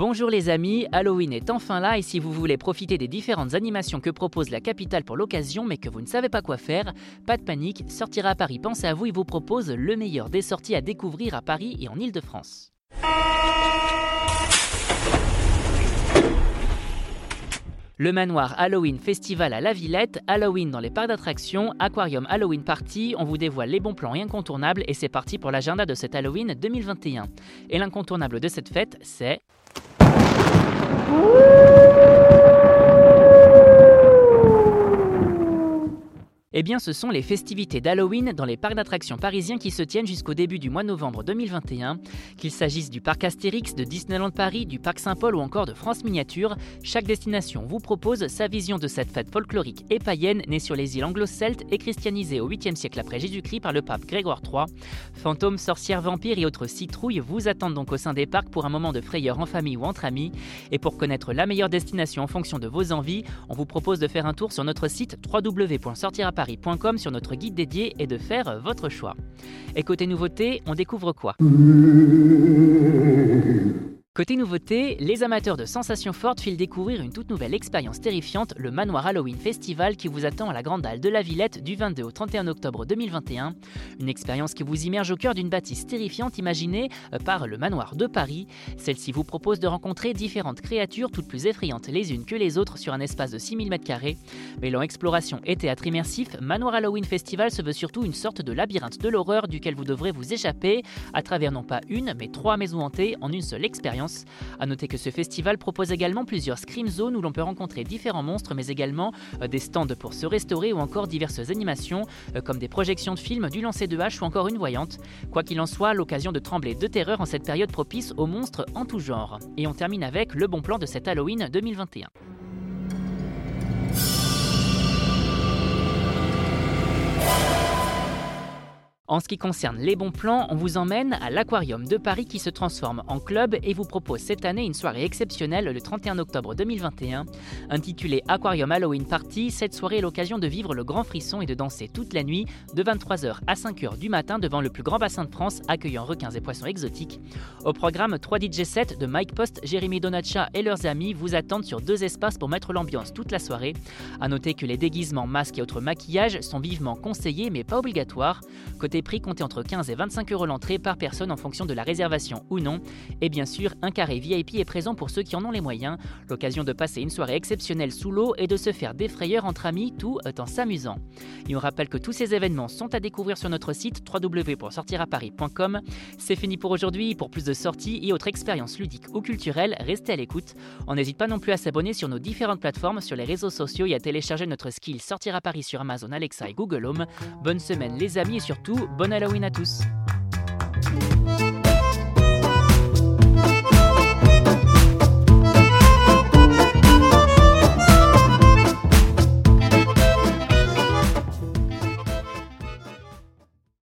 Bonjour les amis, Halloween est enfin là et si vous voulez profiter des différentes animations que propose la capitale pour l'occasion mais que vous ne savez pas quoi faire, pas de panique, Sortir à Paris pense à vous et vous propose le meilleur des sorties à découvrir à Paris et en Ile-de-France. Le manoir Halloween Festival à la Villette, Halloween dans les parcs d'attractions, Aquarium Halloween Party, on vous dévoile les bons plans incontournables et c'est parti pour l'agenda de cet Halloween 2021. Et l'incontournable de cette fête, c'est... Woo! Eh bien, ce sont les festivités d'Halloween dans les parcs d'attractions parisiens qui se tiennent jusqu'au début du mois de novembre 2021. Qu'il s'agisse du parc Astérix, de Disneyland Paris, du parc Saint-Paul ou encore de France Miniature, chaque destination vous propose sa vision de cette fête folklorique et païenne née sur les îles anglo-celtes et christianisée au 8e siècle après Jésus-Christ par le pape Grégoire III. Fantômes, sorcières, vampires et autres citrouilles vous attendent donc au sein des parcs pour un moment de frayeur en famille ou entre amis. Et pour connaître la meilleure destination en fonction de vos envies, on vous propose de faire un tour sur notre site www.sortirapart sur notre guide dédié et de faire votre choix. Et côté nouveauté, on découvre quoi? Côté nouveauté, les amateurs de sensations fortes filent découvrir une toute nouvelle expérience terrifiante, le Manoir Halloween Festival qui vous attend à la Grande Halle de la Villette du 22 au 31 octobre 2021. Une expérience qui vous immerge au cœur d'une bâtisse terrifiante imaginée euh, par le Manoir de Paris. Celle-ci vous propose de rencontrer différentes créatures toutes plus effrayantes les unes que les autres sur un espace de 6000 m2. Mêlant exploration et théâtre immersif, Manoir Halloween Festival se veut surtout une sorte de labyrinthe de l'horreur duquel vous devrez vous échapper à travers non pas une mais trois maisons hantées en une seule expérience a noter que ce festival propose également plusieurs scream zones où l'on peut rencontrer différents monstres, mais également euh, des stands pour se restaurer ou encore diverses animations euh, comme des projections de films, du lancer de hache ou encore une voyante. Quoi qu'il en soit, l'occasion de trembler de terreur en cette période propice aux monstres en tout genre. Et on termine avec le bon plan de cet Halloween 2021. En ce qui concerne les bons plans, on vous emmène à l'Aquarium de Paris qui se transforme en club et vous propose cette année une soirée exceptionnelle le 31 octobre 2021. Intitulée Aquarium Halloween Party, cette soirée est l'occasion de vivre le grand frisson et de danser toute la nuit de 23h à 5h du matin devant le plus grand bassin de France accueillant requins et poissons exotiques. Au programme 3 DJ sets de Mike Post, Jérémy Donatcha et leurs amis vous attendent sur deux espaces pour mettre l'ambiance toute la soirée. A noter que les déguisements, masques et autres maquillages sont vivement conseillés mais pas obligatoires. Côté prix comptés entre 15 et 25 euros l'entrée par personne en fonction de la réservation ou non. Et bien sûr, un carré VIP est présent pour ceux qui en ont les moyens. L'occasion de passer une soirée exceptionnelle sous l'eau et de se faire des frayeurs entre amis tout en s'amusant. Et on rappelle que tous ces événements sont à découvrir sur notre site www.sortiraparis.com. C'est fini pour aujourd'hui. Pour plus de sorties et autres expériences ludiques ou culturelles, restez à l'écoute. On n'hésite pas non plus à s'abonner sur nos différentes plateformes, sur les réseaux sociaux et à télécharger notre skill Sortir à Paris sur Amazon Alexa et Google Home. Bonne semaine les amis et surtout Bonne Halloween à tous